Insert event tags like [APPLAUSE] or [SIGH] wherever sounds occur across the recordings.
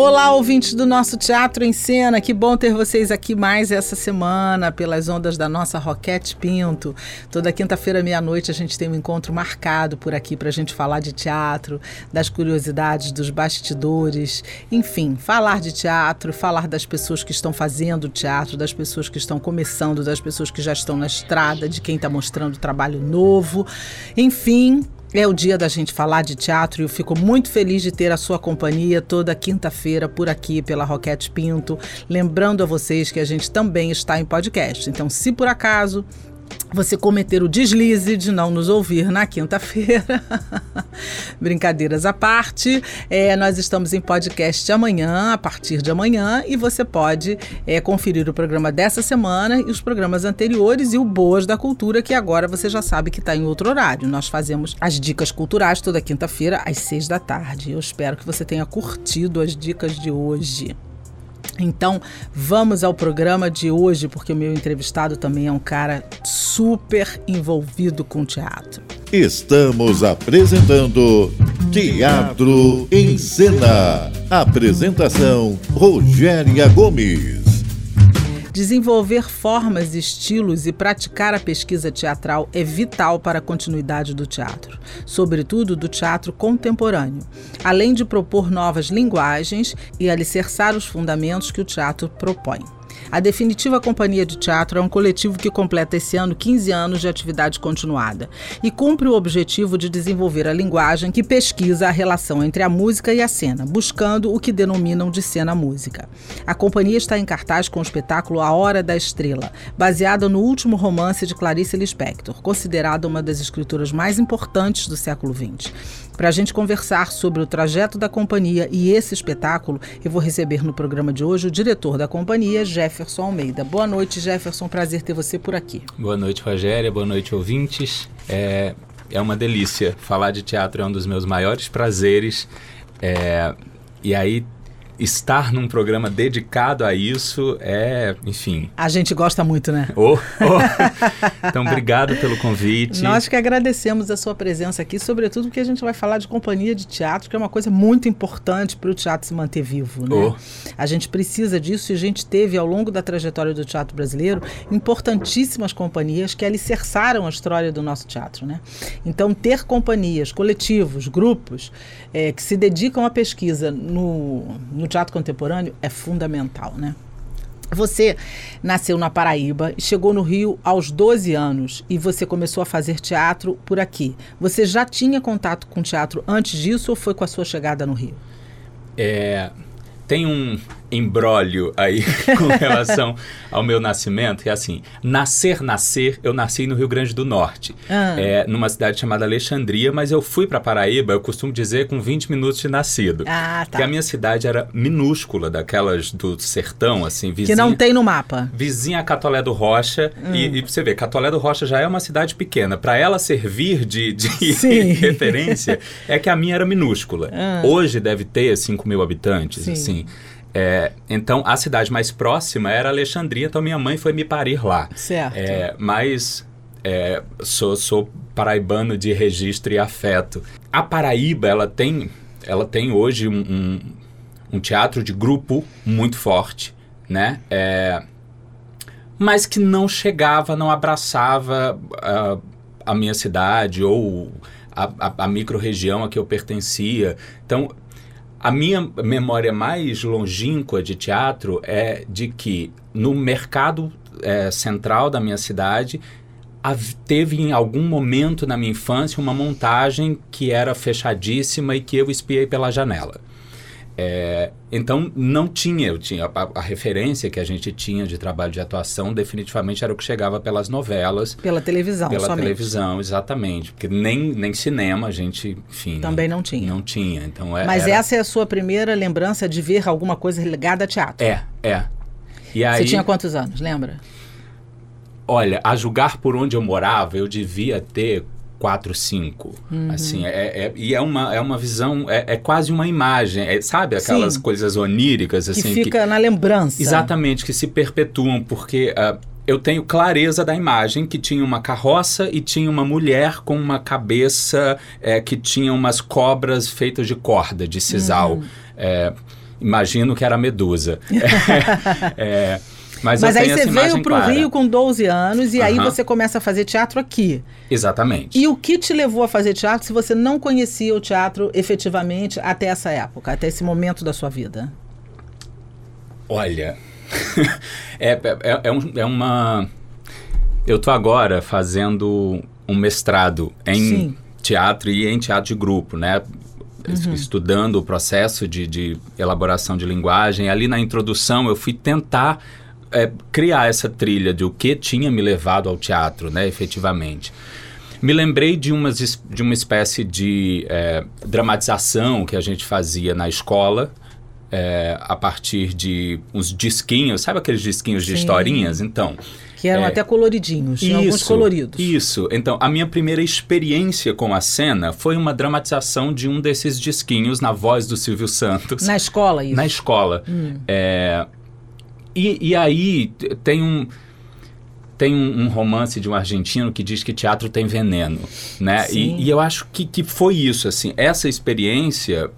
Olá, ouvintes do nosso Teatro em Cena. Que bom ter vocês aqui mais essa semana pelas ondas da nossa Roquete Pinto. Toda quinta-feira, meia-noite, a gente tem um encontro marcado por aqui para a gente falar de teatro, das curiosidades, dos bastidores, enfim, falar de teatro, falar das pessoas que estão fazendo teatro, das pessoas que estão começando, das pessoas que já estão na estrada, de quem está mostrando trabalho novo. Enfim, é o dia da gente falar de teatro e eu fico muito feliz de ter a sua companhia toda quinta-feira por aqui pela Roquete Pinto. Lembrando a vocês que a gente também está em podcast. Então, se por acaso você cometer o deslize de não nos ouvir na quinta-feira. [LAUGHS] Brincadeiras à parte, é, nós estamos em podcast amanhã, a partir de amanhã, e você pode é, conferir o programa dessa semana e os programas anteriores e o Boas da Cultura, que agora você já sabe que está em outro horário. Nós fazemos as dicas culturais toda quinta-feira, às seis da tarde. Eu espero que você tenha curtido as dicas de hoje. Então, vamos ao programa de hoje, porque o meu entrevistado também é um cara super envolvido com teatro. Estamos apresentando Teatro em Cena. Apresentação: Rogéria Gomes. Desenvolver formas, estilos e praticar a pesquisa teatral é vital para a continuidade do teatro, sobretudo do teatro contemporâneo, além de propor novas linguagens e alicerçar os fundamentos que o teatro propõe. A Definitiva Companhia de Teatro é um coletivo que completa esse ano 15 anos de atividade continuada e cumpre o objetivo de desenvolver a linguagem que pesquisa a relação entre a música e a cena, buscando o que denominam de cena-música. A companhia está em cartaz com o espetáculo A Hora da Estrela, baseada no último romance de Clarice Lispector, considerada uma das escritoras mais importantes do século XX. Para a gente conversar sobre o trajeto da companhia e esse espetáculo, eu vou receber no programa de hoje o diretor da companhia, Jefferson Almeida. Boa noite, Jefferson. Prazer ter você por aqui. Boa noite, Rogéria. Boa noite, ouvintes. É, é uma delícia. Falar de teatro é um dos meus maiores prazeres. É, e aí estar num programa dedicado a isso é, enfim. A gente gosta muito, né? Oh, oh. Então, obrigado pelo convite. Nós que agradecemos a sua presença aqui, sobretudo porque a gente vai falar de companhia de teatro, que é uma coisa muito importante para o teatro se manter vivo, né? Oh. A gente precisa disso e a gente teve, ao longo da trajetória do teatro brasileiro, importantíssimas companhias que alicerçaram a história do nosso teatro, né? Então, ter companhias, coletivos, grupos é, que se dedicam à pesquisa no, no teatro contemporâneo é fundamental, né? Você nasceu na Paraíba e chegou no Rio aos 12 anos e você começou a fazer teatro por aqui. Você já tinha contato com teatro antes disso ou foi com a sua chegada no Rio? É, tem um embrólio aí [LAUGHS] com relação ao meu nascimento, que é assim, nascer, nascer, eu nasci no Rio Grande do Norte, ah. é, numa cidade chamada Alexandria, mas eu fui para Paraíba, eu costumo dizer, com 20 minutos de nascido. Ah, tá. Porque a minha cidade era minúscula, daquelas do sertão, assim, vizinha... Que não tem no mapa. Vizinha a Catolé do Rocha, hum. e, e você vê, Catolé do Rocha já é uma cidade pequena, para ela servir de, de [LAUGHS] [LAUGHS] referência, é que a minha era minúscula. Ah. Hoje deve ter 5 mil habitantes, Sim. assim... É, então, a cidade mais próxima era Alexandria, então minha mãe foi me parir lá. Certo. É, mas é, sou, sou paraibano de registro e afeto. A Paraíba, ela tem, ela tem hoje um, um, um teatro de grupo muito forte, né? É, mas que não chegava, não abraçava uh, a minha cidade ou a, a, a micro-região a que eu pertencia. Então, a minha memória mais longínqua de teatro é de que no mercado é, central da minha cidade teve em algum momento na minha infância uma montagem que era fechadíssima e que eu espiei pela janela. É, então não tinha, eu tinha a, a, referência que a gente tinha de trabalho de atuação definitivamente era o que chegava pelas novelas, pela televisão, pela somente. televisão, exatamente, porque nem, nem cinema a gente, enfim, também não, tinha, não tinha. Então é, Mas era... essa é a sua primeira lembrança de ver alguma coisa ligada a teatro? É, é. E aí, Você tinha quantos anos? Lembra? Olha, a julgar por onde eu morava, eu devia ter quatro, cinco. Uhum. Assim, é, é- e é uma, é uma visão, é, é quase uma imagem, é, sabe? Aquelas Sim. coisas oníricas, Que assim. fica na lembrança. Exatamente, que se perpetuam, porque ah, eu tenho clareza da imagem que tinha uma carroça e tinha uma mulher com uma cabeça eh, que tinha umas cobras feitas de corda, de sisal. Uhum. Eh, imagino que era medusa. Eh, [LAUGHS] mas Mas aí você veio pro clara. Rio com 12 anos e aí Aham. você começa a fazer teatro aqui. Exatamente. E o que te levou a fazer teatro se você não conhecia o teatro efetivamente até essa época, até esse momento da sua vida? Olha, [LAUGHS] é, é, é, um- é uma. Eu tô agora fazendo um mestrado em Sim. teatro e em teatro de grupo, né? Es- Estudando o processo de, de elaboração de linguagem. Ali na introdução eu fui tentar é, criar essa trilha de o que tinha me levado ao teatro, né? Efetivamente. Me lembrei de, umas, de uma espécie de é, dramatização que a gente fazia na escola, é, a partir de uns disquinhos, sabe aqueles disquinhos de Sim. historinhas? Então, Que eram É. até coloridinhos, alguns coloridos. Isso. Então, a minha primeira experiência com a cena foi uma dramatização de um desses disquinhos na voz do Silvio Santos. Na escola, isso. Na escola. É, e, e aí tem um tem um, um romance de um argentino que diz que teatro tem veneno, né? E, e eu acho que, que foi isso, assim. Essa experiência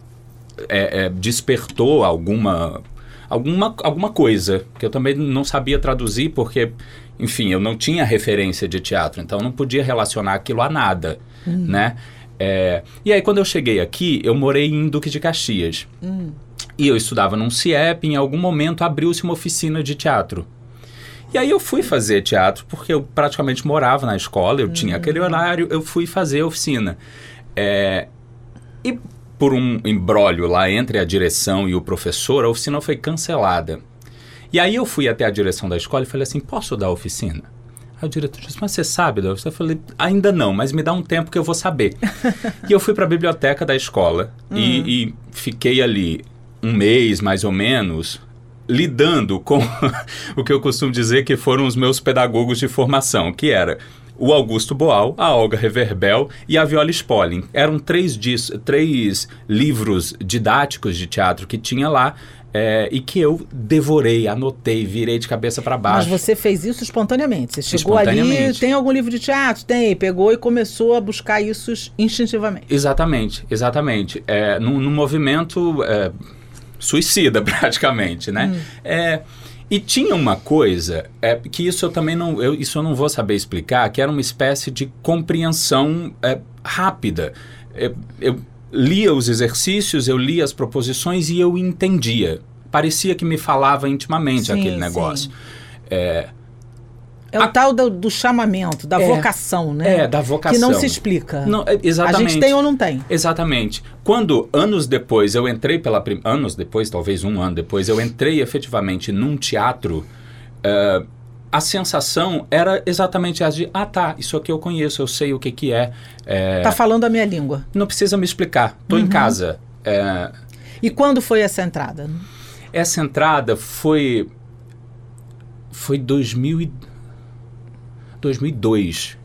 é, é, despertou alguma alguma alguma coisa que eu também não sabia traduzir porque enfim eu não tinha referência de teatro então eu não podia relacionar aquilo a nada né? É, e aí quando eu cheguei aqui eu morei em Duque de Caxias e eu estudava num CIEP em algum momento abriu-se uma oficina de teatro e aí eu fui fazer teatro porque eu praticamente morava na escola, eu tinha aquele horário, eu fui fazer a oficina. É, e por um embrólio lá entre a direção e o professor, a oficina foi cancelada. E aí eu fui até a direção da escola e falei assim, posso dar a oficina? Aí o diretor disse, mas você sabe da oficina? Eu falei, ainda não, mas me dá um tempo que eu vou saber. [LAUGHS] e eu fui para a biblioteca da escola e, e fiquei ali um mês, mais ou menos, lidando com [LAUGHS] o que eu costumo dizer que foram os meus pedagogos de formação, que era o Augusto Boal, a Olga Reverbel e a Viola Spolin. Eram três, dis- três livros didáticos de teatro que tinha lá é, e que eu devorei, anotei, virei de cabeça para Mas baixo. você fez isso espontaneamente. Você chegou ali, Espontaneamente. tem algum livro de teatro? Tem. Pegou e começou a buscar isso instintivamente. Exatamente, exatamente. É, num, num movimento é, suicida, [LAUGHS] praticamente, né? É, e tinha uma coisa, é, que isso eu também não, eu, isso eu não vou saber explicar, que era uma espécie de compreensão é, rápida. É, eu lia os exercícios, eu lia as proposições e eu entendia. Parecia que me falava intimamente Sim, aquele negócio. É, É o tal do, do chamamento, da É. vocação, né? é, da vocação. Que não se explica. Não, é, a exatamente. gente tem ou não tem? Exatamente. Quando anos depois eu entrei pela anos depois, talvez um ano depois, eu entrei efetivamente num teatro, eh, a sensação era exatamente essa de ah tá, isso aqui eu conheço, eu sei o que que é, eh, Tá falando a minha língua. não precisa me explicar, tô Uhum. em casa. Eh, E quando foi essa entrada? essa entrada foi foi 2000 e... 2002.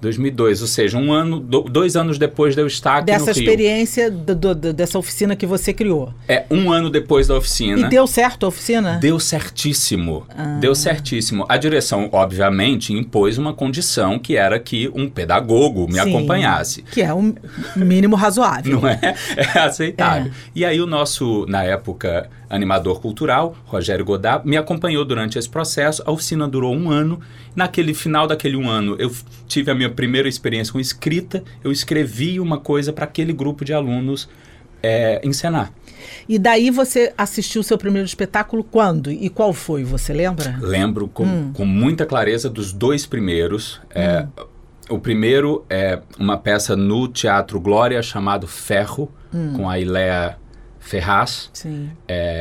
2002, ou seja, um ano, do- dois anos depois de eu estar aqui Dessa experiência, do- do- dessa oficina que você criou. É, um ano depois da oficina. E deu certo a oficina? Deu certíssimo. Ah. Deu certíssimo. A direção, obviamente, impôs uma condição que era que um pedagogo me Sim. acompanhasse. Que é um mínimo razoável. Não é? [LAUGHS] É aceitável. É. E aí o nosso, na época, animador cultural, Rogério Godard, me acompanhou durante esse processo. A oficina durou um ano. Naquele final daquele um ano, eu tive a minha primeira experiência com escrita. Eu escrevi uma coisa para aquele grupo de alunos é, encenar. E daí você assistiu o seu primeiro espetáculo quando? E qual foi? Você lembra? Lembro com, Hum. com muita clareza dos dois primeiros. É, O primeiro é uma peça no Teatro Glória chamado Ferro, Hum. com a Iléa Ferraz, Sim.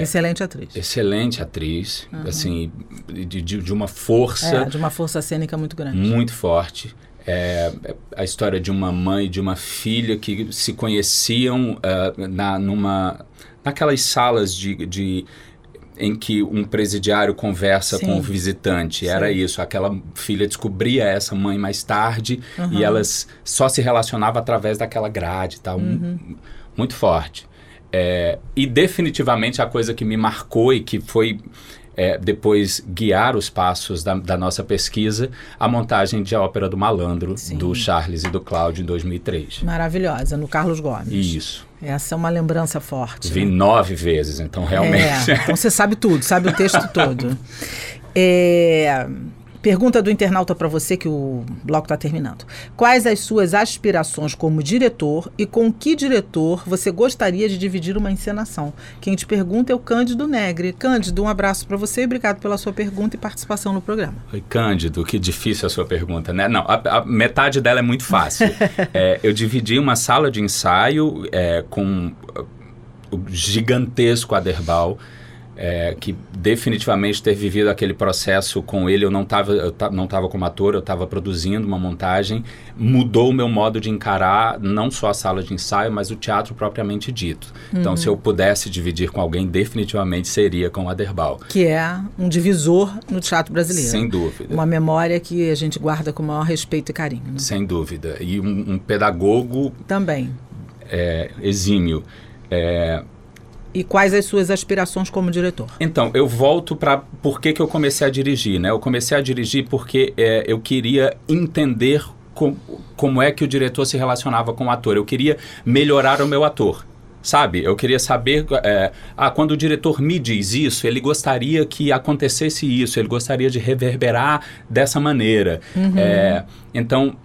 Excelente atriz. excelente atriz, assim, de, de, uma força É, de uma força cênica muito grande. muito forte. É, é a história de uma mãe e de uma filha que se conheciam ah, na, numa, naquelas salas de, de em que um presidiário conversa Sim. com o visitante. Sim. Era isso. Aquela filha descobria essa mãe mais tarde Uhum. e elas só se relacionavam através daquela grade tal. Uhum. mu- Muito forte. É, e definitivamente a coisa que me marcou e que foi é, depois guiar os passos da, da nossa pesquisa, a montagem de A Ópera do Malandro, Sim. do Charles e do Cláudio, em 2003. Maravilhosa, no Carlos Gomes. Isso. Essa é uma lembrança forte. Vi né? nove vezes, então realmente. É, então você sabe tudo, sabe o texto [LAUGHS] todo. É, pergunta do internauta para você, que o bloco está terminando. Quais as suas aspirações como diretor e com que diretor você gostaria de dividir uma encenação? Quem te pergunta é o Cândido Negre. Cândido, um abraço para você e obrigado pela sua pergunta e participação no programa. Oi, Cândido, que difícil a sua pergunta, né? Não, a, a metade dela é muito fácil. [LAUGHS] É, eu dividi uma sala de ensaio é, com uh, o gigantesco Aderbal, é, que definitivamente ter vivido aquele processo com ele, eu não estava eu não tava como ator, eu estava produzindo uma montagem, mudou o meu modo de encarar não só a sala de ensaio, mas o teatro propriamente dito. Então, se eu pudesse dividir com alguém, definitivamente seria com o Aderbal. Que é um divisor no teatro brasileiro. Sem dúvida. Uma memória que a gente guarda com o maior respeito e carinho. né? Sem dúvida. E um, um pedagogo Também. é, exímio. É, E quais as suas aspirações como diretor? então, eu volto para por que, que eu comecei a dirigir, né? Eu comecei a dirigir porque é, eu queria entender com, como é que o diretor se relacionava com o ator. Eu queria melhorar o meu ator. Sabe, eu queria saber, é, ah, quando o diretor me diz isso, ele gostaria que acontecesse isso, ele gostaria de reverberar dessa maneira. É, então,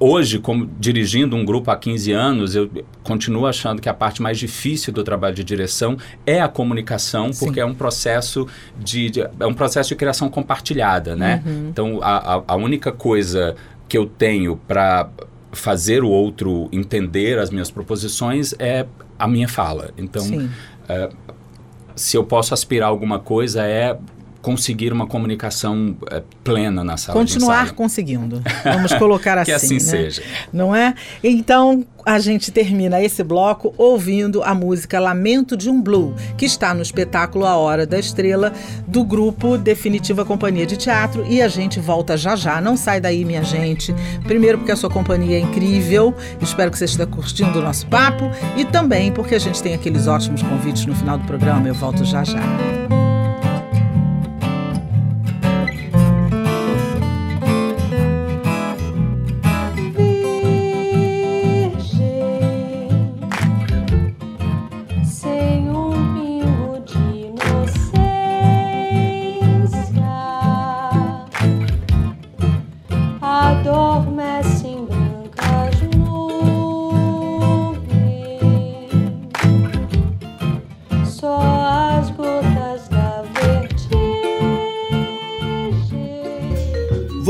hoje, como dirigindo um grupo há 15 anos, eu continuo achando que a parte mais difícil do trabalho de direção é a comunicação, Sim. porque é um processo de, de- é um processo de criação compartilhada, né? Então, a, a, a única coisa que eu tenho para fazer o outro entender as minhas proposições é a minha fala. Então, Sim. se eu posso aspirar a alguma coisa é conseguir uma comunicação é, plena na sala Continuar conseguindo. Vamos colocar [LAUGHS] assim. Que assim né? seja. Não é? Então, a gente termina esse bloco ouvindo a música Lamento de um Blue, que está no espetáculo A Hora da Estrela, do grupo Definitiva Companhia de Teatro. E a gente volta já já. Não sai daí, minha gente. Primeiro, porque a sua companhia é incrível. Espero que você esteja curtindo o nosso papo. E também porque a gente tem aqueles ótimos convites no final do programa. Eu volto já já.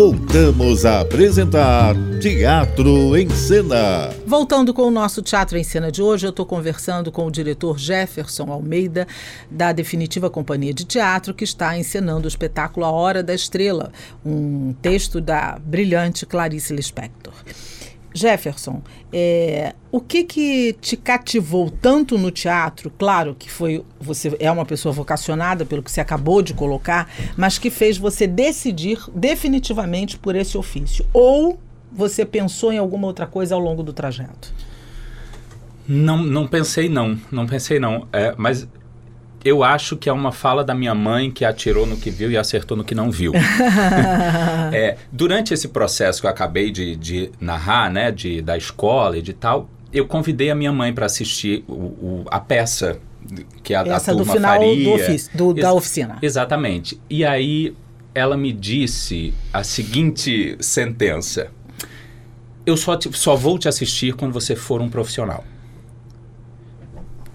Voltamos a apresentar Teatro em Cena. Voltando com o nosso Teatro em Cena de hoje, eu estou conversando com o diretor Jefferson Almeida, da Definitiva Companhia de Teatro, que está encenando o espetáculo A Hora da Estrela, um texto da brilhante Clarice Lispector. Jefferson, é, o que que te cativou tanto no teatro? Claro que foi você é uma pessoa vocacionada pelo que você acabou de colocar, mas que fez você decidir definitivamente por esse ofício? Ou você pensou em alguma outra coisa ao longo do trajeto? Não, não pensei não, não pensei não. É, mas eu acho que é uma fala da minha mãe que atirou no que viu e acertou no que não viu. [LAUGHS] É, durante esse processo que eu acabei de, de narrar, né, de, da escola e de tal, eu convidei a minha mãe para assistir o, o- a peça que a, a Essa do turma final faria. do ofício, do- da oficina. Exatamente. E aí ela me disse a seguinte sentença: Eu só, te- só vou te assistir quando você for um profissional.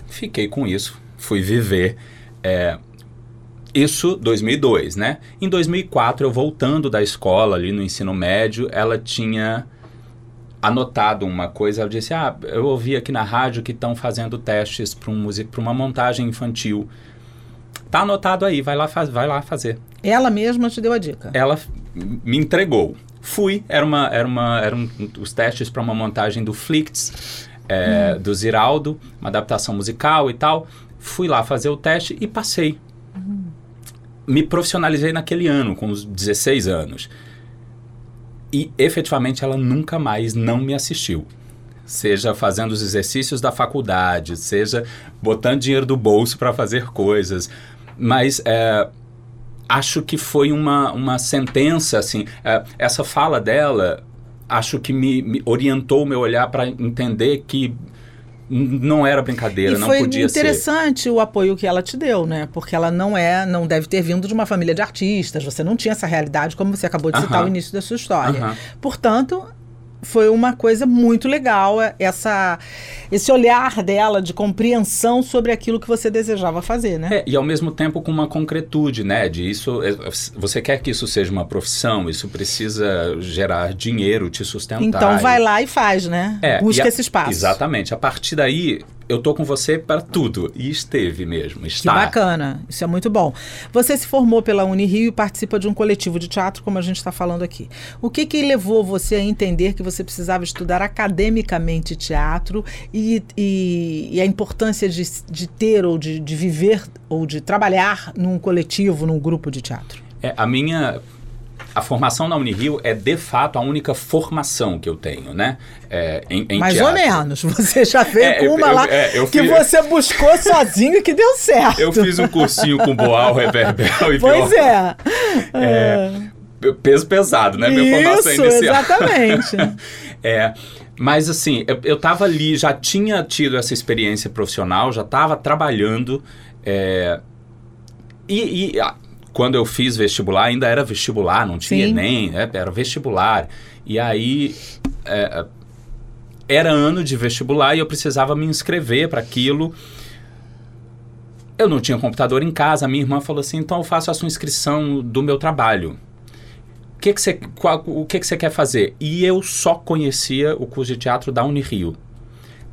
Fiquei com isso, fui viver. é, isso 2002, né? Em 2004, eu voltando da escola ali no ensino médio, ela tinha anotado uma coisa. Ela disse: Ah, eu ouvi aqui na rádio que estão fazendo testes para um pra uma montagem infantil. Tá anotado aí, vai lá, faz, vai lá fazer. Ela mesma te deu a dica. Ela me entregou. Fui, era uma, era uma, eram os testes para uma montagem do Flicts, é, do Ziraldo, uma adaptação musical e tal. Fui lá fazer o teste e passei. me profissionalizei naquele ano, com os 16 anos. E efetivamente ela nunca mais não me assistiu. Seja fazendo os exercícios da faculdade, seja botando dinheiro do bolso para fazer coisas. Mas é, acho que foi uma, uma sentença, assim. é, essa fala dela, acho que me, me orientou o meu olhar para entender que não era brincadeira, E não foi podia ser. interessante o apoio que ela te deu, né? Porque ela não é, não deve ter vindo de uma família de artistas. Você não tinha essa realidade, como você acabou de citar Aham. no início da sua história. Aham. Portanto, foi uma coisa muito legal é, essa, esse olhar dela de compreensão sobre aquilo que você desejava fazer, né? É, e ao mesmo tempo com uma concretude, né? De isso, é, você quer que isso seja uma profissão, isso precisa gerar dinheiro, te sustentar. então vai E- lá e faz, né? É, Busca a- esse espaço. Exatamente. A partir daí, eu tô com você para tudo. E esteve mesmo. Que Está. bacana, isso é muito bom. Você se formou pela Unirio e participa de um coletivo de teatro, como a gente está falando aqui. O que, que levou você a entender que você precisava estudar academicamente teatro e, e- e a importância de, de ter ou de, de viver ou de trabalhar num coletivo, num grupo de teatro? É, a minha. A formação na Unirio é de fato a única formação que eu tenho, né? É, em, em Mais teatro. ou menos. Você já veio É, com uma eu- lá é, eu que fiz- você buscou sozinho e que deu certo. Eu fiz um cursinho com Boal, Reverbel e Pois violão. é. Peso pesado, né? Minha formação Isso, inicial. exatamente. [LAUGHS] É, mas assim, eu, eu tava ali, já tinha tido essa experiência profissional, já estava trabalhando. é, e e, quando eu fiz vestibular, ainda era vestibular, não tinha Sim. Enem, né, era vestibular. E aí. é, era ano de vestibular e eu precisava me inscrever para aquilo. Eu não tinha computador em casa, minha irmã falou assim: então eu faço a sua inscrição do meu trabalho. O que que você, qual- o que que você quer fazer? E eu só conhecia o curso de teatro da Unirio.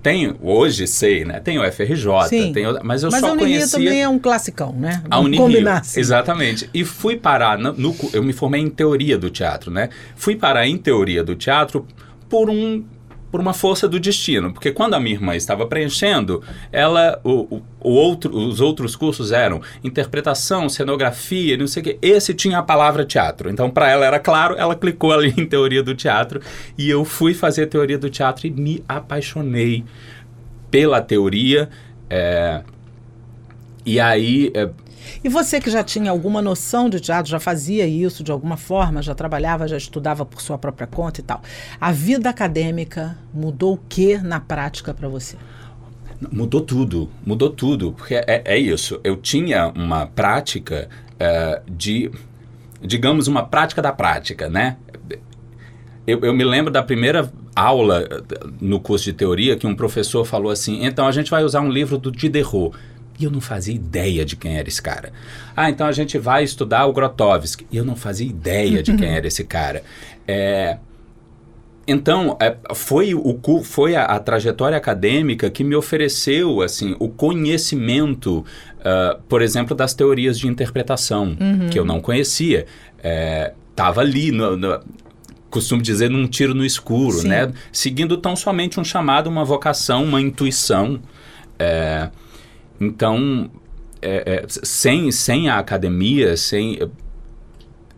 Tenho, hoje sei, né? Tem o FRJ, Sim. tem, mas eu Mas só a Unirio conhecia também é um classicão, né? a Unirio. assim. Exatamente. E fui parar no, no eu me formei em teoria do teatro, né? Fui parar em teoria do teatro por um por uma força do destino, porque quando a minha irmã estava preenchendo, ela o, o- outro, os outros cursos eram interpretação, cenografia, não sei o quê. Esse tinha a palavra teatro. Então para ela era claro, ela clicou ali [LAUGHS] em teoria do teatro e eu fui fazer teoria do teatro e me apaixonei pela teoria. é, e aí é, E você que já tinha alguma noção de teatro, já fazia isso de alguma forma, já trabalhava, já estudava por sua própria conta e tal. A vida acadêmica mudou o que na prática para você? Mudou tudo, mudou tudo, porque é, é isso. Eu tinha uma prática eh, de, digamos, uma prática da prática, né? Eu, eu me lembro da primeira aula eh, no curso de teoria que um professor falou assim: então a gente vai usar um livro do Diderot. E eu não fazia ideia de quem era esse cara. Ah, então a gente vai estudar o Grotowski. E eu não fazia ideia de quem [LAUGHS] era esse cara. É, então, é, foi, o, foi a, a trajetória acadêmica que me ofereceu assim o conhecimento, ah, por exemplo, das teorias de interpretação, que eu não conhecia. Estava ali, no, no- costumo dizer, num tiro no escuro, Sim. né? seguindo tão somente um chamado, uma vocação, uma intuição. É, então, é, é, sem, sem a academia, sem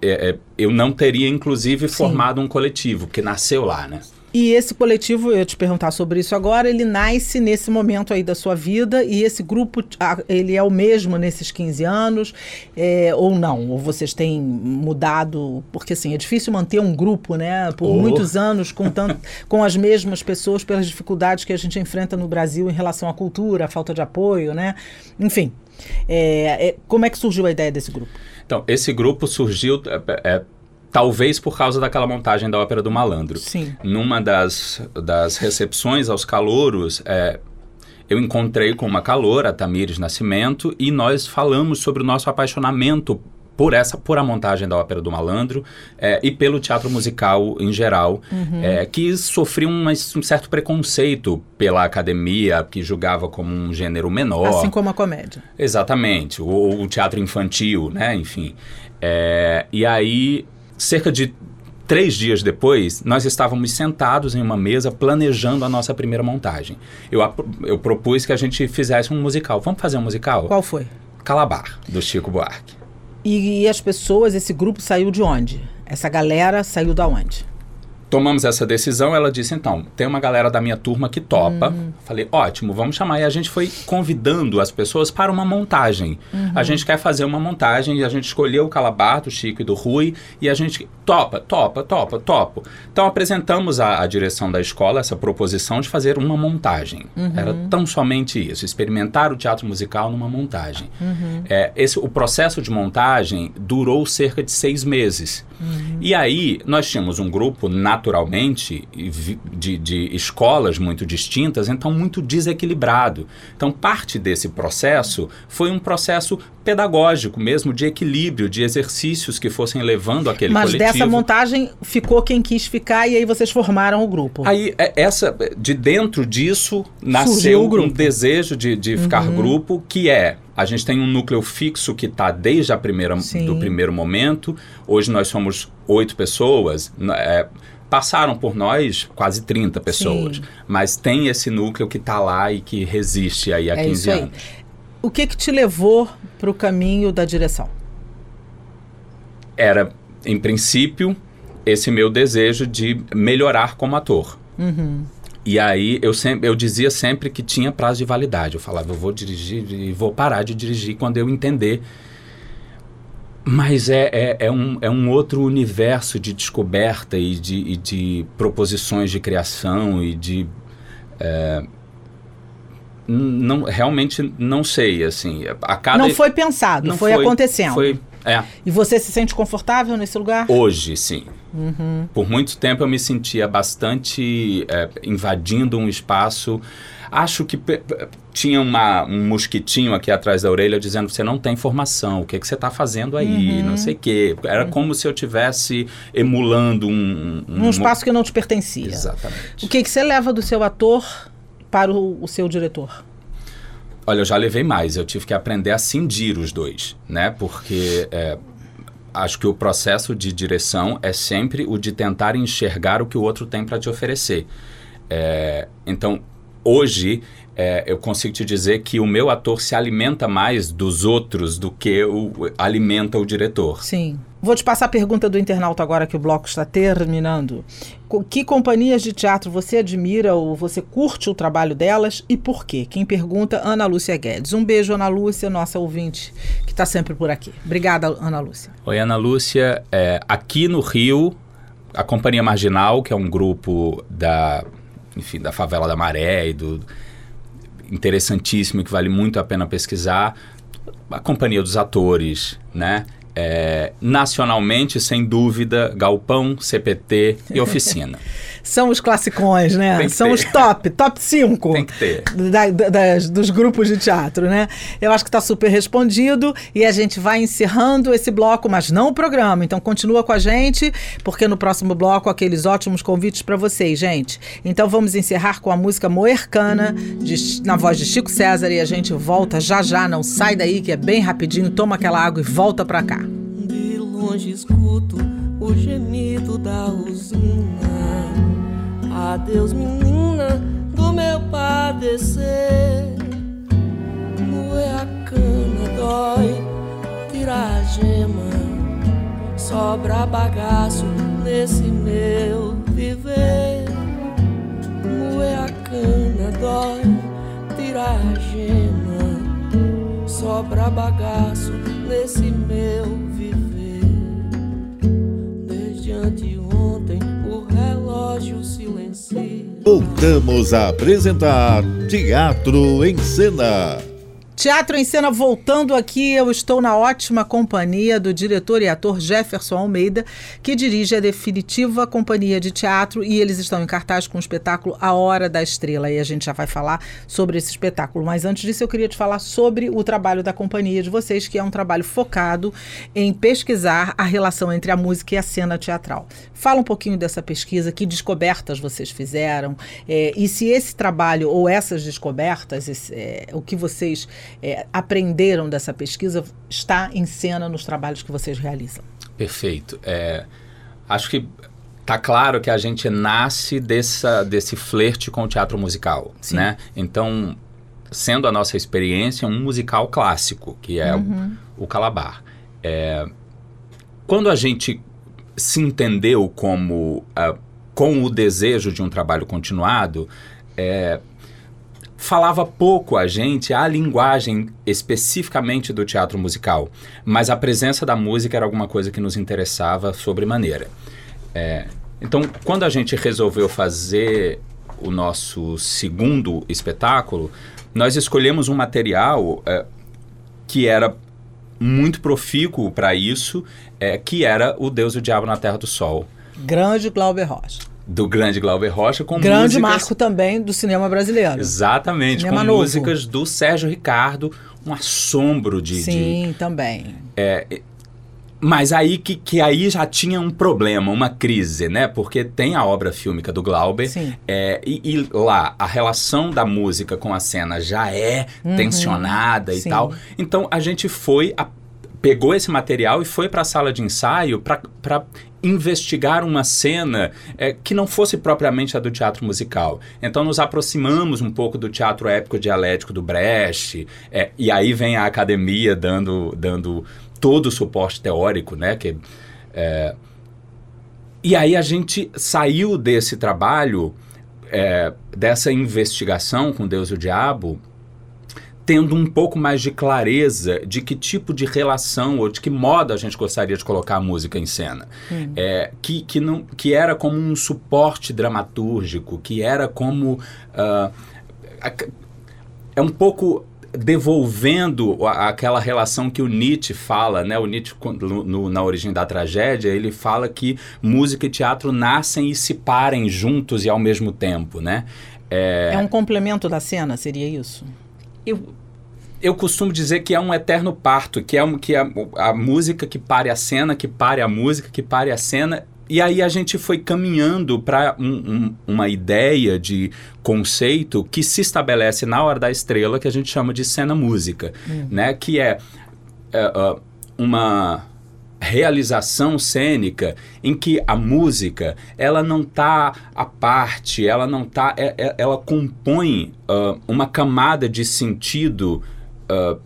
é, é, eu não teria, inclusive, Sim. formado um coletivo, porque nasceu lá, né? E esse coletivo, eu te perguntar sobre isso agora, ele nasce nesse momento aí da sua vida e esse grupo, ele é o mesmo nesses 15 anos é, ou não? Ou vocês têm mudado? Porque assim, é difícil manter um grupo, né? Por Oh. muitos anos com, tanto, com as mesmas pessoas pelas dificuldades que a gente enfrenta no Brasil em relação à cultura, à falta de apoio, né? Enfim, é, é, como é que surgiu a ideia desse grupo? Então, esse grupo surgiu, é, é, talvez por causa daquela montagem da Ópera do Malandro. Sim. Numa das, das recepções aos calouros, é, eu encontrei com uma caloura, a Tamires Nascimento, e nós falamos sobre o nosso apaixonamento por essa, por a montagem da Ópera do Malandro é, e pelo teatro musical em geral, é, que sofria um, um certo preconceito pela academia, que julgava como um gênero menor. Assim como a comédia. Exatamente, o, o teatro infantil, né? Enfim. É, e aí, cerca de três dias depois, nós estávamos sentados em uma mesa planejando a nossa primeira montagem. Eu, eu propus que a gente fizesse um musical. Vamos fazer um musical? Qual foi? Calabar, do Chico Buarque. E, as pessoas, esse grupo saiu de onde? Essa galera saiu da onde? Tomamos essa decisão, ela disse, então, tem uma galera da minha turma que topa. Uhum. Falei, ótimo, vamos chamar. E a gente foi convidando as pessoas para uma montagem. Uhum. A gente quer fazer uma montagem e a gente escolheu o Calabar, do Chico e do Rui, e a gente topa, topa, topa, topo. Então apresentamos à, direção da escola essa proposição de fazer uma montagem. Uhum. Era tão somente isso, experimentar o teatro musical numa montagem. Uhum. É, esse, o processo de montagem durou cerca de seis meses. Uhum. E aí nós tínhamos um grupo na naturalmente de, de escolas muito distintas, então muito desequilibrado. Então, parte desse processo foi um processo pedagógico mesmo, de equilíbrio, de exercícios que fossem levando aquele Mas coletivo. Mas dessa montagem ficou quem quis ficar e aí vocês formaram o grupo. Aí, é, essa, de dentro disso, nasceu um desejo de, de ficar uhum. grupo, que é a gente tem um núcleo fixo que está desde a primeira, do primeiro momento. Hoje nós somos oito pessoas. É, passaram por nós quase 30 pessoas, Sim. mas tem esse núcleo que está lá e que resiste aí há é 15 anos. O que que te levou para o caminho da direção? Era, em princípio, esse meu desejo de melhorar como ator. Uhum. E aí eu sempre eu dizia sempre que tinha prazo de validade. Eu falava, eu vou dirigir e vou parar de dirigir quando eu entender mas é, é, é, um, é um outro universo de descoberta e de, e de proposições de criação e de. É, não, realmente não sei, assim. A cada, não foi pensado, não foi, foi acontecendo. Foi, é. E você se sente confortável nesse lugar? Hoje, sim. Uhum. Por muito tempo eu me sentia bastante é, invadindo um espaço Acho que tinha uma, um mosquitinho aqui atrás da orelha dizendo você não tem formação, o que, que você está fazendo aí, uhum. não sei o quê. Era uhum. como se eu tivesse emulando um... Um, um espaço que não te pertencia. Exatamente. O que, que você leva do seu ator para o, o seu diretor? Olha, eu já levei mais. Eu tive que aprender a cindir os dois, né? Porque... É, acho que o processo de direção é sempre o de tentar enxergar o que o outro tem para te oferecer. É, então, hoje é, eu consigo te dizer que o meu ator se alimenta mais dos outros do que o, alimenta o diretor. Sim. Vou te passar a pergunta do internauta agora que o bloco está terminando. Que companhias de teatro você admira ou você curte o trabalho delas e por quê? Quem pergunta, Ana Lúcia Guedes. Um beijo, Ana Lúcia, nossa ouvinte, que está sempre por aqui. Obrigada, Ana Lúcia. Oi, Ana Lúcia. É, aqui no Rio, a Companhia Marginal, que é um grupo da enfim, da favela da Maré e do interessantíssimo que vale muito a pena pesquisar. A companhia dos atores, né? É, nacionalmente, sem dúvida, Galpão, CPT e Oficina. [LAUGHS] São os classicões, né? São ter. os top, top 5 Tem que ter. Da, da, dos grupos de teatro, né? Eu acho que está super respondido e a gente vai encerrando esse bloco, mas não o programa. Então continua com a gente, porque no próximo bloco aqueles ótimos convites para vocês, gente. Então vamos encerrar com a música Moercana, de, na voz de Chico César, e a gente volta já já. Não sai daí, que é bem rapidinho. Toma aquela água e volta para cá. De longe escuto o gemido da usina. Adeus, menina do meu padecer. Moer a cana dói, tirar a gema. Sobra bagaço nesse meu viver. Moer a cana dói, tirar a gema. Sobra bagaço nesse meu viver. Voltamos a apresentar Teatro em Cena. Teatro em Cena voltando aqui, eu estou na ótima companhia do diretor e ator Jefferson Almeida, que dirige a definitiva companhia de teatro e eles estão em cartaz com o espetáculo A Hora da Estrela e a gente já vai falar sobre esse espetáculo. Mas antes disso eu queria te falar sobre o trabalho da companhia de vocês, que é um trabalho focado em pesquisar a relação entre a música e a cena teatral. Fala um pouquinho dessa pesquisa, que descobertas vocês fizeram é, e se esse trabalho ou essas descobertas, esse, é, o que vocês é, aprenderam dessa pesquisa está em cena nos trabalhos que vocês realizam. Perfeito. É, acho que tá claro que a gente nasce dessa, desse flerte com o teatro musical, Sim. né? Então, sendo a nossa experiência um musical clássico, que é uhum. o, o Calabar. É, quando a gente se entendeu como ah, com o desejo de um trabalho continuado, é, falava pouco a gente a linguagem especificamente do teatro musical, mas a presença da música era alguma coisa que nos interessava sobremaneira. É, então, quando a gente resolveu fazer o nosso segundo espetáculo, nós escolhemos um material é, que era muito profícuo para isso, é, que era o Deus e o Diabo na Terra do Sol, Grande Glauber Rocha. Do grande Glauber Rocha, com Grande músicas... marco também do cinema brasileiro. Exatamente, Cinema com novo. músicas do Sérgio Ricardo, um assombro de... de- Sim, também. Mas aí que, que aí já tinha um problema, uma crise, né? Porque tem a obra fílmica do Glauber. Sim. é, e, e lá, a relação da música com a cena já é tensionada e Uhum. Sim. tal. Então a gente foi, a- pegou esse material e foi para a sala de ensaio para investigar uma cena é, que não fosse propriamente a do teatro musical. Então nos aproximamos um pouco do teatro épico dialético do Brecht, é, e aí vem a academia dando, dando todo o suporte teórico, né? Que, é, e aí a gente saiu desse trabalho, é, dessa investigação com Deus e o Diabo, tendo um pouco mais de clareza de que tipo de relação ou de que modo a gente gostaria de colocar a música em cena. É, que, que, não, que era como um suporte dramatúrgico, que era como. a- é um pouco devolvendo aquela relação que o Nietzsche fala, né? O Nietzsche, no- no- na origem da tragédia, ele fala que música e teatro nascem e se parem juntos e ao mesmo tempo, né? É um complemento da cena, seria isso? Eu, eu costumo dizer que é um eterno parto, que é, um, que é a música que pare a cena, que pare a música, que pare a cena. E aí a gente foi caminhando para uma ideia de conceito que se estabelece na hora da estrela, que a gente chama de cena-música, né? Que é, é, é, uma realização cênica em que a música ela não está à parte, ela não tá, é- é- ela compõe ah, uma camada de sentido ah,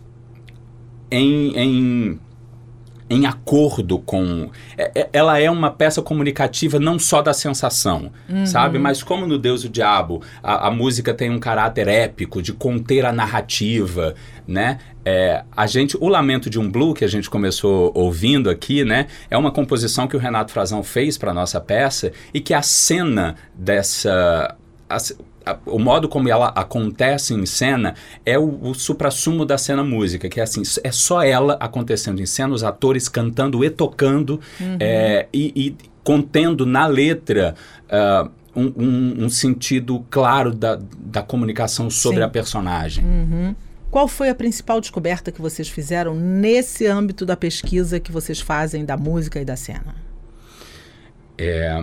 em, em, em acordo com. é- é- ela é uma peça comunicativa não só da sensação, sabe? Mas como no Deus e o Diabo, a, a música tem um caráter épico de conter a narrativa, né? É, a gente, o Lamento de um Blue, que a gente começou ouvindo aqui, né? É uma composição que o Renato Frazão fez para nossa peça e que a cena dessa. a a- o modo como ela acontece em cena é o, o suprassumo da cena música, que é assim, é só ela acontecendo em cena, os atores cantando e tocando é, e, e contendo na letra ah, um, um- um sentido claro da, da comunicação sobre Sim. a personagem. Qual foi a principal descoberta que vocês fizeram nesse âmbito da pesquisa que vocês fazem da música e da cena? É,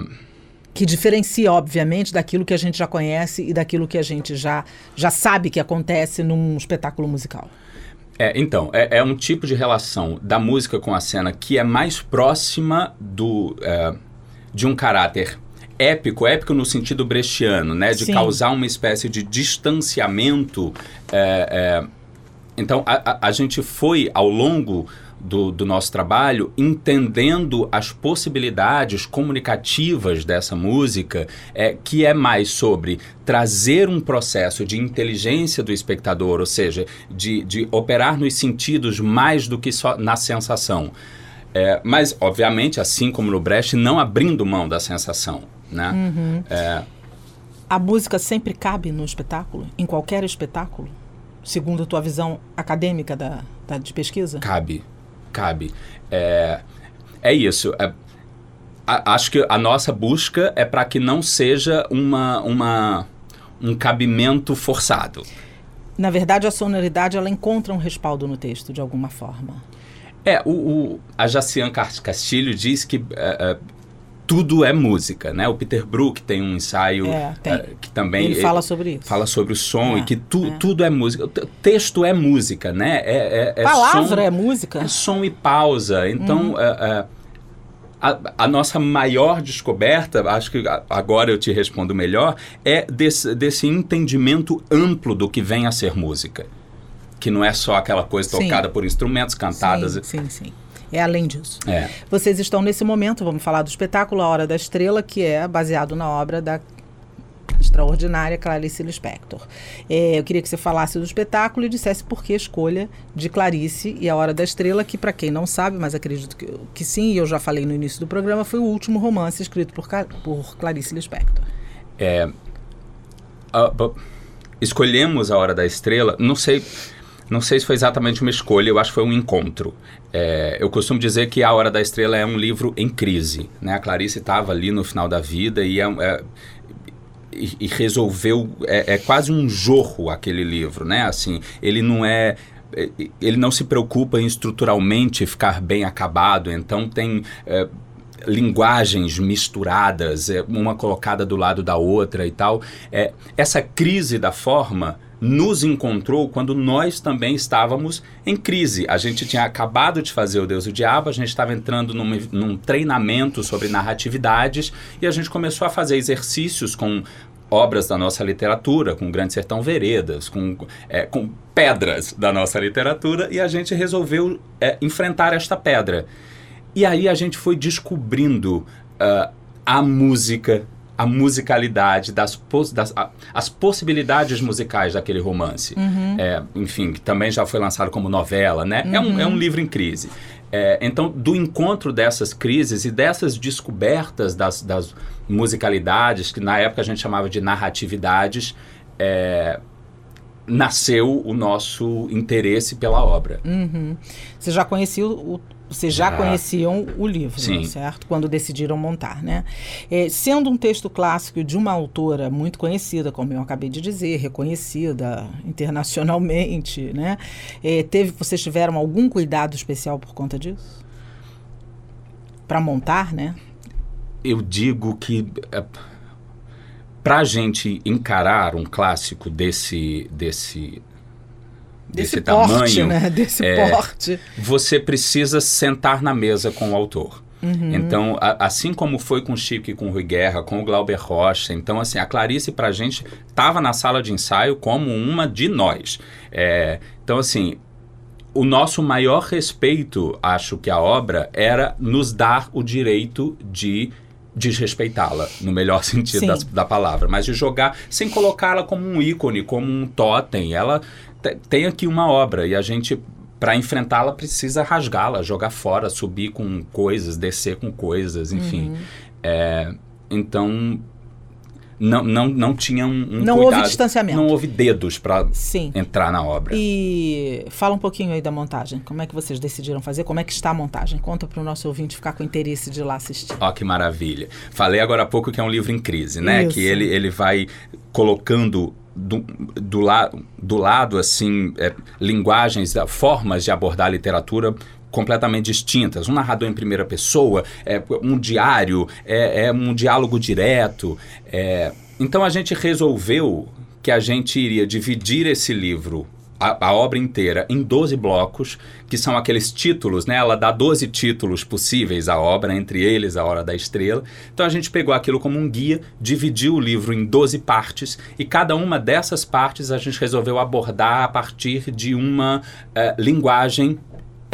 Que diferencia, obviamente, daquilo que a gente já conhece e daquilo que a gente já, já sabe que acontece num espetáculo musical. É, então, é, é um tipo de relação da música com a cena que é mais próxima do, é, de um caráter épico, épico no sentido brechtiano, né? De Sim. causar uma espécie de distanciamento. é, é, então, a, a- a gente foi, ao longo do, do nosso trabalho, entendendo as possibilidades comunicativas dessa música, é, que é mais sobre trazer um processo de inteligência do espectador, ou seja, de, de operar nos sentidos mais do que só na sensação. É, mas, obviamente, assim como no Brecht, não abrindo mão da sensação. Né? A música sempre cabe no espetáculo? Em qualquer espetáculo? Segundo a tua visão acadêmica da, da- de pesquisa? Cabe, cabe. É, é isso. é- a- acho que a nossa busca é para que não seja uma, uma, um cabimento forçado. Na verdade, a sonoridade ela encontra um respaldo no texto, de alguma forma. É, o, o- a Jacian Castilho diz que é, é, tudo é música, né? O Peter Brook tem um ensaio É, tem. é, que também Ele fala sobre isso. fala sobre o som É, e que tu- é. tudo é música. O te- texto é música, né? É, é, é Palavra som- é música? É som e pausa. Então, é, é, a, a nossa maior descoberta, acho que agora eu te respondo melhor, é desse, desse entendimento amplo do que vem a ser música. Que não é só aquela coisa Sim. tocada por instrumentos, cantadas. Sim, sim, sim. É além disso. É. Vocês estão nesse momento, vamos falar do espetáculo A Hora da Estrela, que é baseado na obra da extraordinária Clarice Lispector. É, eu queria que você falasse do espetáculo e dissesse por que a escolha de Clarice e A Hora da Estrela, que para quem não sabe, mas acredito que, que sim, e eu já falei no início do programa, foi o último romance escrito por, por Clarice Lispector. É, a- a- escolhemos a hora da estrela. Não sei, não sei se foi exatamente uma escolha. Eu acho que foi um encontro. É, eu costumo dizer que a hora da estrela é um livro em crise. Né? A Clarice estava ali no final da vida e é, é- e, resolveu é, é quase um jorro aquele livro, né? Assim, ele não é é, ele não se preocupa em estruturalmente ficar bem acabado, então tem é, linguagens misturadas, uma colocada do lado da outra e tal. É, essa crise da forma nos encontrou quando nós também estávamos em crise. A gente tinha acabado de fazer O Deus e o Diabo, a gente estava entrando num, num treinamento sobre narratividades e a gente começou a fazer exercícios com obras da nossa literatura, com Grande Sertão Veredas, com, é, com pedras da nossa literatura e a gente resolveu é, enfrentar esta pedra. E aí a gente foi descobrindo ah, a música, a musicalidade, das, pos- das a- as possibilidades musicais daquele romance. É, enfim, que também já foi lançado como novela, né? É, um, é um livro em crise. É, então, do encontro dessas crises e dessas descobertas das, das musicalidades, que na época a gente chamava de narratividades, é, nasceu o nosso interesse pela obra. Uhum. Você já conhecia o, vocês já Já. conheciam o livro, Sim. certo? Quando decidiram montar, né? É, sendo um texto clássico de uma autora muito conhecida, como eu acabei de dizer, reconhecida internacionalmente, [LAUGHS] né? É, teve, vocês tiveram algum cuidado especial por conta disso? Para montar, né? eu digo que é, para a gente encarar um clássico desse desse desse, porte, tamanho, né? [LAUGHS] Desse é, porte. você precisa sentar na mesa com o autor. Uhum. Então, a- assim como foi com o Chico e com o Rui Guerra, com o Glauber Rocha, então assim, a Clarice pra gente estava na sala de ensaio como uma de nós. É, então, assim, o nosso maior respeito, acho que a obra, era nos dar o direito de desrespeitá-la, no melhor [LAUGHS] sentido das- da palavra, mas de jogar sem colocá-la como um ícone, como um totem. Ela tem aqui uma obra e a gente, para enfrentá-la, precisa rasgá-la, jogar fora, subir com coisas, descer com coisas, enfim. Uhum. É, então, não, não, não tinha um, um Não houve cuidado. distanciamento. Não houve dedos para Sim. entrar na obra. E fala um pouquinho aí da montagem. Como é que vocês decidiram fazer? Como é que está a montagem? Conta para o nosso ouvinte ficar com interesse de ir lá assistir. Ó, que maravilha. Falei agora há pouco que é um livro em crise, né? Isso. Que ele, ele vai colocando do, do, la, do lado, assim, é, linguagens, formas de abordar a literatura completamente distintas. Um narrador em primeira pessoa, é, um diário, é, é um diálogo direto. é. Então a gente resolveu que a gente iria dividir esse livro a, a obra inteira em 12 blocos, que são aqueles títulos, né? Ela dá 12 títulos possíveis à obra, entre eles a Hora da Estrela. Então a gente pegou aquilo como um guia, dividiu o livro em 12 partes, e cada uma dessas partes a gente resolveu abordar a partir de uma eh, linguagem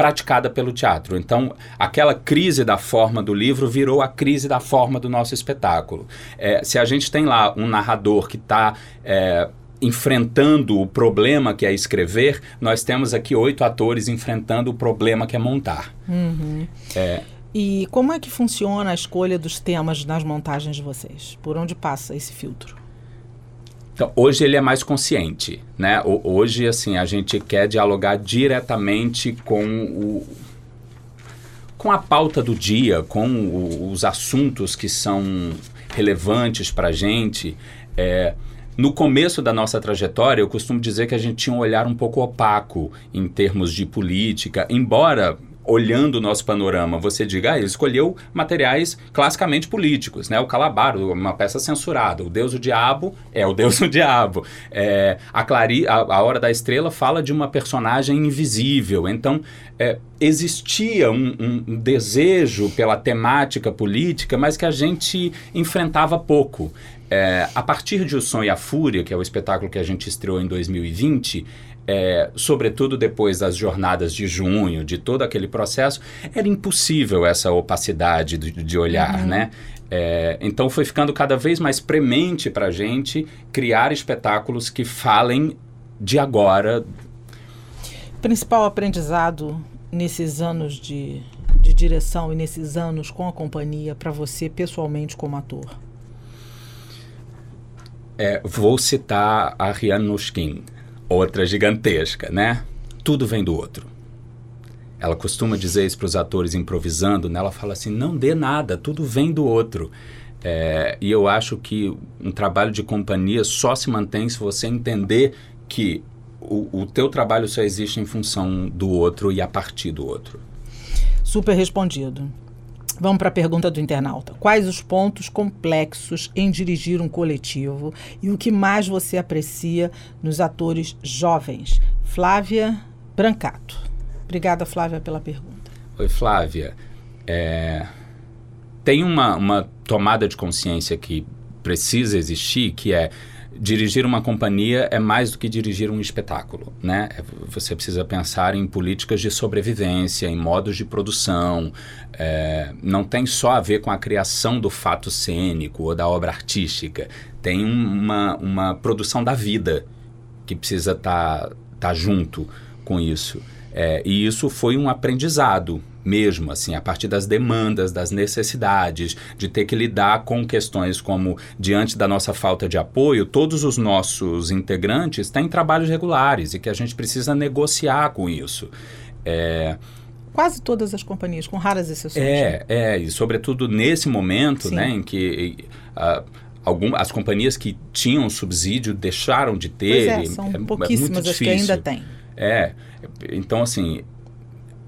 praticada pelo teatro. Então, aquela crise da forma do livro virou a crise da forma do nosso espetáculo. É, se a gente tem lá um narrador que está enfrentando o problema que é escrever, nós temos aqui oito atores enfrentando o problema que é montar. É, E como é que funciona a escolha dos temas nas montagens de vocês? Por onde passa esse filtro? Então, hoje ele é mais consciente, né? Hoje, assim, a gente quer dialogar diretamente com o com a pauta do dia, com o- os assuntos que são relevantes para a gente. É, no começo da nossa trajetória, eu costumo dizer que a gente tinha um olhar um pouco opaco em termos de política, embora olhando o nosso panorama, você diga, ah, ele escolheu materiais classicamente políticos, né? O Calabaro, uma peça censurada. O Deus o Diabo é o Deus [LAUGHS] o Diabo. É, a, Clari, a, a Hora da Estrela fala de uma personagem invisível. Então, é, existia um, um- desejo pela temática política, mas que a gente enfrentava pouco. É, a partir de O Som e a Fúria, que é o espetáculo que a gente estreou em 2020, é, sobretudo depois das jornadas de junho, de todo aquele processo, era impossível essa opacidade de, de olhar, né? É, então foi ficando cada vez mais premente para a gente criar espetáculos que falem de agora. Principal aprendizado nesses anos de, de direção e nesses anos com a companhia para você pessoalmente como ator? É, vou citar a Rihanna Nuskin, outra gigantesca, né? Tudo vem do outro. Ela costuma dizer isso para os atores improvisando, né? Ela fala assim, não dê nada, tudo vem do outro. É, e eu acho que um trabalho de companhia só se mantém se você entender que o, o teu trabalho só existe em função do outro e a partir do outro. Super respondido. Vamos para a pergunta do internauta. Quais os pontos complexos em dirigir um coletivo e o que mais você aprecia nos atores jovens? Flávia Brancato. Obrigada, Flávia, pela pergunta. Oi, Flávia. É, tem uma, uma tomada de consciência que precisa existir, que é dirigir uma companhia é mais do que dirigir um espetáculo, né? É, Você precisa pensar em políticas de sobrevivência, em modos de produção. é, não tem só a ver com a criação do fato cênico ou da obra artística. Tem um- uma, uma produção da vida que precisa estar tá, junto com isso. É, e isso foi um aprendizado mesmo, assim, a partir das demandas, das necessidades, de ter que lidar com questões como, diante da nossa falta de apoio, todos os nossos integrantes têm trabalhos regulares e que a gente precisa negociar com isso. É, Quase todas as companhias, com raras exceções. é, é, e sobretudo nesse momento, Sim. né, em que ah, algum, as companhias que tinham subsídio deixaram de Pois ter. é, e são é é pouquíssimas muito as que ainda tem. É, então assim,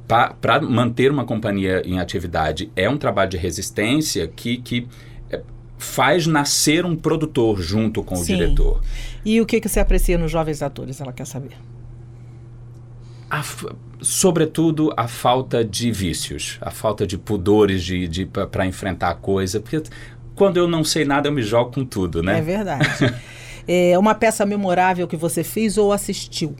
para manter uma companhia em atividade é um trabalho de resistência que, que é, faz nascer um produtor junto com o Sim. diretor. E o que, que você aprecia nos jovens atores? Ela quer saber. A sobretudo a falta de vícios, a falta de pudores de, de, para enfrentar a coisa, porque quando eu não sei nada eu me jogo com tudo, né? É verdade. [LAUGHS] é uma peça memorável que você fez ou assistiu?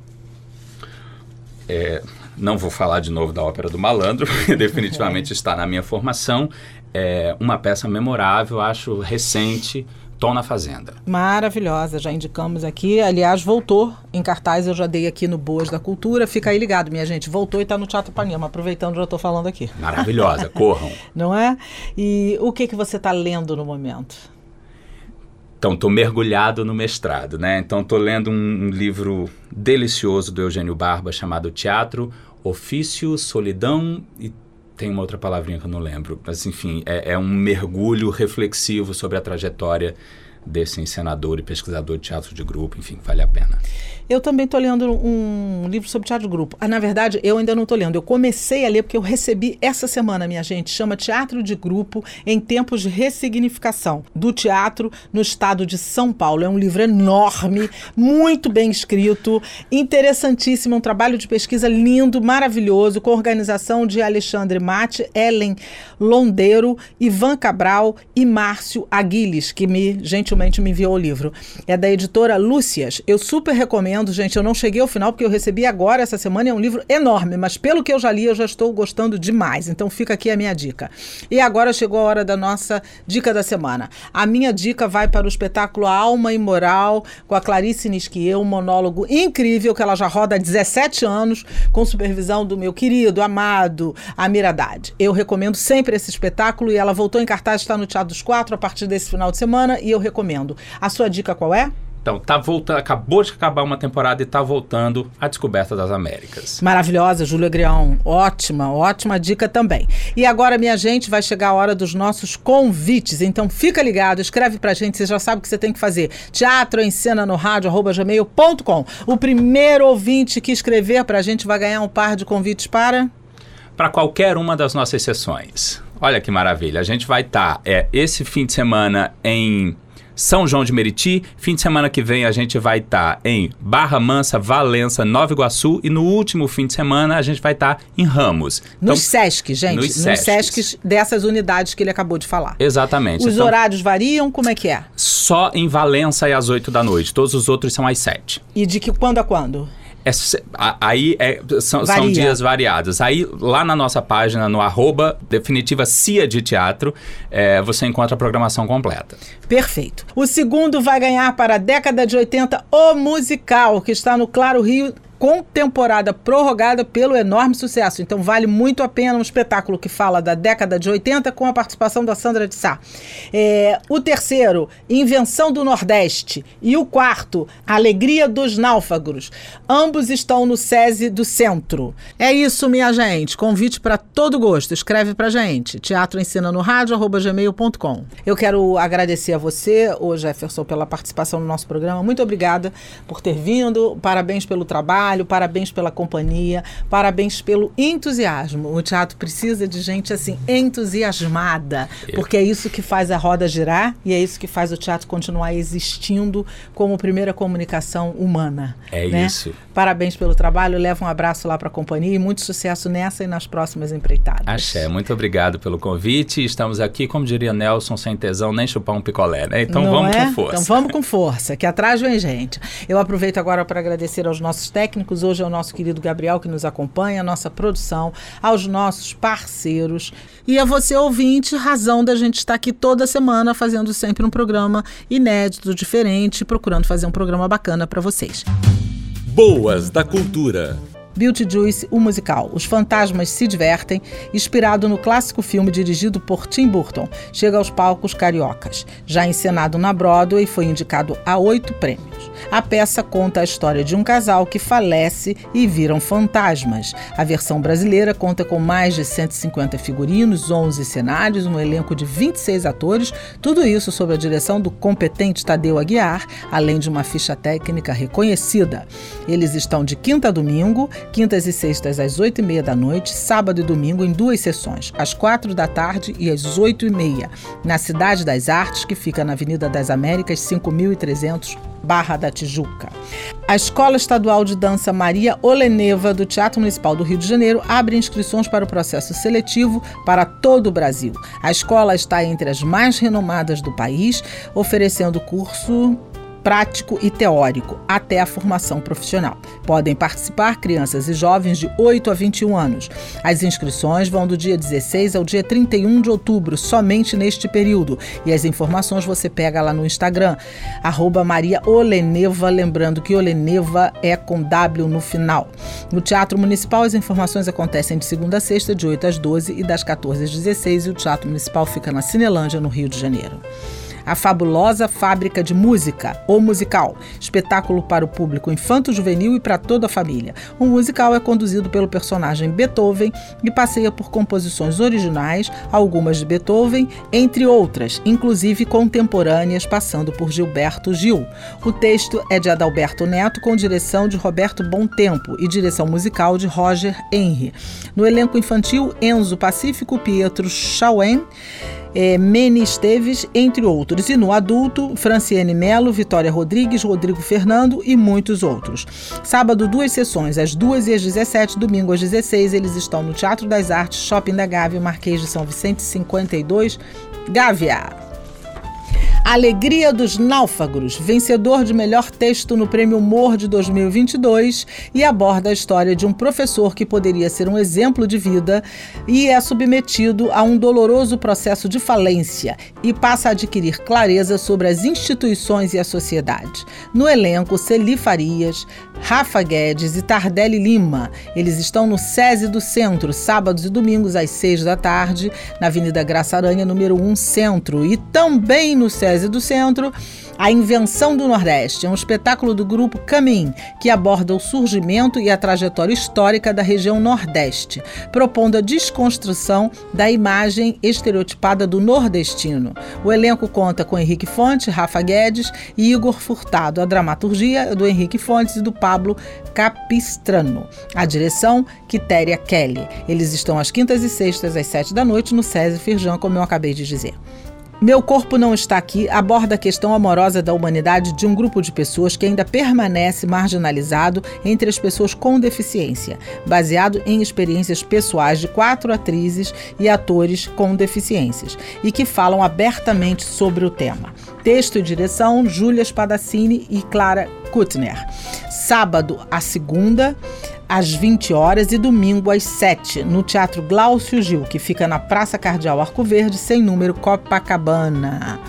Não vou falar de novo da Ópera do Malandro, [LAUGHS] porque definitivamente está na minha formação. É uma peça memorável, acho recente, Tom na Fazenda. Maravilhosa, já indicamos aqui. Aliás, voltou em cartaz, eu já dei aqui no Boas da Cultura. Fica aí ligado, minha gente. Voltou e está no Teatro Panema, aproveitando já estou falando aqui. Maravilhosa, corram. [LAUGHS] Não é? E o que, que você está lendo no momento? Então, estou mergulhado no mestrado, né? Então, estou lendo um, um livro delicioso do Eugênio Barba chamado Teatro, Ofício, Solidão e tem uma outra palavrinha que eu não lembro. Mas, enfim, é, é um mergulho reflexivo sobre a trajetória desse encenador e pesquisador de teatro de grupo. Enfim, vale a pena. Eu também estou lendo um livro sobre teatro de grupo. Ah, na verdade, eu ainda não estou lendo. Eu comecei a ler porque eu recebi essa semana, minha gente. Chama Teatro de Grupo em Tempos de Ressignificação do Teatro no Estado de São Paulo. É um livro enorme, muito bem escrito, interessantíssimo. Um trabalho de pesquisa lindo, maravilhoso, com organização de Alexandre Mate, Ellen Londeiro, Ivan Cabral e Márcio Aguiles, que me gentilmente me enviou o livro. É da editora Lúcias. Eu super recomendo, gente. Eu não cheguei ao final porque eu recebi agora essa semana. É um livro enorme, mas pelo que eu já li, eu já estou gostando demais. Então fica aqui a minha dica. E agora chegou a hora da nossa dica da semana. A minha dica vai para o espetáculo Alma e Moral, com a Clarice Nisquier, um monólogo incrível que ela já roda há 17 anos, com supervisão do meu querido, amado Amir Haddad. Eu recomendo sempre esse espetáculo e ela voltou em cartaz, está no Teatro dos Quatro a partir desse final de semana e eu recomendo. A sua dica qual é? Então, tá voltando, acabou de acabar uma temporada e tá voltando a Descoberta das Américas. Maravilhosa, Júlia Grião. Ótima, ótima dica também. E agora, minha gente, vai chegar a hora dos nossos convites. Então fica ligado, escreve pra gente, você já sabe o que você tem que fazer. Teatro em cena no rádio, arroba gmail.com. O primeiro ouvinte que escrever pra gente vai ganhar um par de convites para. Para qualquer uma das nossas sessões. Olha que maravilha. A gente vai estar é, esse fim de semana em São João de Meriti. Fim de semana que vem a gente vai estar em Barra Mansa, Valença, Nova Iguaçu. E no último fim de semana a gente vai estar em Ramos. Nos SESC, gente. nos Nos, dessas unidades que ele acabou de falar. Exatamente. Os Então, horários variam? Como é que é? Só em Valença é às 8 da noite. Todos os outros são às 7. E de que quando a quando? É aí é- são, são dias variados. Aí lá na nossa página, no arroba definitiva CIA de Teatro, é, você encontra a programação completa. Perfeito. O segundo vai ganhar para a década de 80 o musical, que está no Claro Rio com temporada prorrogada pelo enorme sucesso. Então vale muito a pena um espetáculo que fala da década de 80 com a participação da Sandra de Sá. É, o terceiro, Invenção do Nordeste. E o quarto, Alegria dos Náufragos. Ambos estão no SESI do Centro. É isso, minha gente. Convite para todo gosto. Escreve pra gente. Teatro Ensina no Rádio, gmail.com. Eu quero agradecer a você, ô Jefferson, pela participação no nosso programa. Muito obrigada por ter vindo. Parabéns pelo trabalho, parabéns pela companhia, parabéns pelo entusiasmo. O teatro precisa de gente assim, entusiasmada, porque é isso que faz a roda girar e é isso que faz o teatro continuar existindo como primeira comunicação humana. É né? isso. Parabéns pelo trabalho, leva um abraço lá para a companhia e muito sucesso nessa e nas próximas empreitadas. Axé, muito obrigado pelo convite. Estamos aqui, como diria Nelson, sem tesão nem chupar um picolé, né? Então Não vamos é? com força. Então vamos com força, que atrás vem gente. Eu aproveito agora para agradecer aos nossos técnicos. Hoje é o nosso querido Gabriel que nos acompanha, a nossa produção, aos nossos parceiros e a você ouvinte, razão da gente estar aqui toda semana fazendo sempre um programa inédito, diferente, procurando fazer um programa bacana para vocês. Boas da Cultura. Beauty Juice, o musical Os Fantasmas Se Divertem, inspirado no clássico filme dirigido por Tim Burton, chega aos palcos cariocas. Já encenado na Broadway, foi indicado a oito prêmios. A peça conta a história de um casal que falece e viram fantasmas. A versão brasileira conta com mais de 150 figurinos, 11 cenários, um elenco de 26 atores, tudo isso sob a direção do competente Tadeu Aguiar, além de uma ficha técnica reconhecida. Eles estão de quinta a domingo, quintas e sextas às 8 e meia da noite, sábado e domingo em duas sessões, às 4 da tarde e às 8 e meia, na Cidade das Artes, que fica na Avenida das Américas, 5300, Barra da Tijuca. A Escola Estadual de Dança Maria Oleneva, do Teatro Municipal do Rio de Janeiro, abre inscrições para o processo seletivo para todo o Brasil. A escola está entre as mais renomadas do país, oferecendo curso prático e teórico, até a formação profissional. Podem participar crianças e jovens de 8 a 21 anos. As inscrições vão do dia 16 ao dia 31 de outubro, somente neste período. E as informações você pega lá no Instagram, arroba Maria Oleneva, lembrando que Oleneva é com W no final. No Teatro Municipal, as informações acontecem de segunda a sexta, de 8 às 12 e das 14 às 16, e o Teatro Municipal fica na Cinelândia, no Rio de Janeiro. A Fabulosa Fábrica de Música, ou Musical, espetáculo para o público infanto-juvenil e para toda a família. O musical é conduzido pelo personagem Beethoven e passeia por composições originais, algumas de Beethoven, entre outras, inclusive contemporâneas, passando por Gilberto Gil. O texto é de Adalberto Neto, com direção de Roberto Tempo e direção musical de Roger Henry. No elenco infantil, Enzo Pacífico, Pietro Chauen, é, Mene Esteves, entre outros. E no adulto, Franciane Melo, Vitória Rodrigues, Rodrigo Fernando e muitos outros. Sábado, duas sessões, às 2 e às 17, domingo às 16. Eles estão no Teatro das Artes, Shopping da Gávea, Marquês de São Vicente 52, Gávea. Alegria dos Náufragos, vencedor de melhor texto no Prêmio Humor de 2022 e aborda a história de um professor que poderia ser um exemplo de vida e é submetido a um doloroso processo de falência e passa a adquirir clareza sobre as instituições e a sociedade. No elenco, Celi Farias, Rafa Guedes e Tardelli Lima. Eles estão no SESI do Centro, sábados e domingos às 6 da tarde, na Avenida Graça Aranha, número 1 Centro, e também no SESI do Centro, A Invenção do Nordeste, é um espetáculo do grupo Camin, que aborda o surgimento e a trajetória histórica da região Nordeste, propondo a desconstrução da imagem estereotipada do nordestino. O elenco conta com Henrique Fonte, Rafa Guedes e Igor Furtado. A dramaturgia é do Henrique Fontes e do Pablo Capistrano. A direção, Quitéria Kelly. Eles estão às quintas e sextas, às sete da noite, no SESI Firjan, como eu acabei de dizer. Meu Corpo Não Está Aqui aborda a questão amorosa da humanidade de um grupo de pessoas que ainda permanece marginalizado entre as pessoas com deficiência, baseado em experiências pessoais de quatro atrizes e atores com deficiências, e que falam abertamente sobre o tema. Texto e direção: Júlia Spadaccini e Clara Kuttner. Sábado, a segunda às 20 horas e domingo às 7, no Teatro Glaucio Gil, que fica na Praça Cardeal Arco Verde, sem número Copacabana.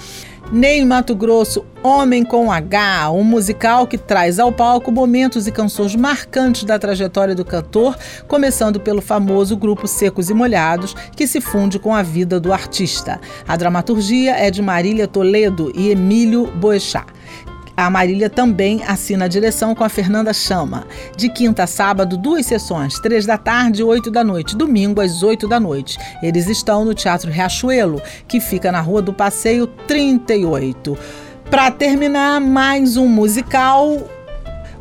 Ney Mato Grosso, Homem com H, um musical que traz ao palco momentos e canções marcantes da trajetória do cantor, começando pelo famoso grupo Secos e Molhados, que se funde com a vida do artista. A dramaturgia é de Marília Toledo e Emílio Boechat. A Marília também assina a direção com a Fernanda Chama. De quinta a sábado, duas sessões, três da tarde e oito da noite. Domingo, às oito da noite. Eles estão no Teatro Riachuelo, que fica na Rua do Passeio 38. Para terminar, mais um musical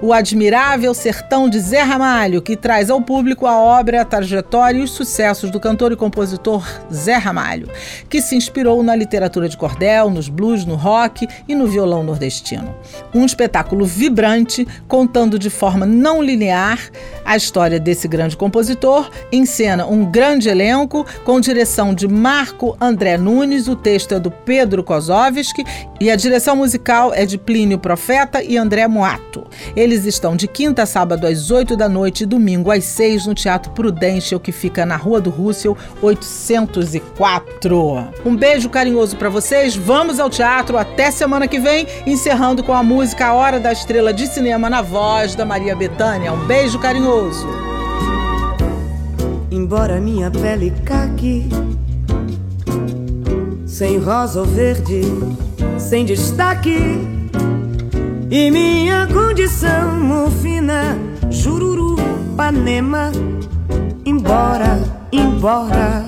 o Admirável Sertão de Zé Ramalho, que traz ao público a obra, a trajetória e os sucessos do cantor e compositor Zé Ramalho, que se inspirou na literatura de cordel, nos blues, no rock e no violão nordestino. Um espetáculo vibrante, contando de forma não linear a história desse grande compositor, em cena um grande elenco, com direção de Marco André Nunes, o texto é do Pedro Kozovski e a direção musical é de Plínio Profeta e André Moato. Eles estão de quinta a sábado às 8 da noite e domingo às 6 no Teatro Prudential, que fica na Rua do Russell, 804. Um beijo carinhoso para vocês. Vamos ao teatro até semana que vem, encerrando com a música A Hora da Estrela de Cinema na voz da Maria Bethânia. Um beijo carinhoso. Embora minha pele caque, sem rosa ou verde, sem destaque, e minha condição mufina, jururu, panema, embora, embora.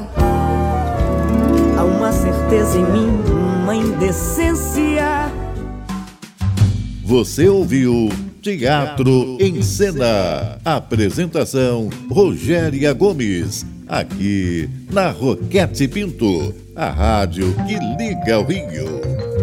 Há uma certeza em mim, uma indecência. Você ouviu Teatro em Cena. Apresentação Rogéria Gomes. Aqui na Roquete Pinto, a rádio que liga o Rio.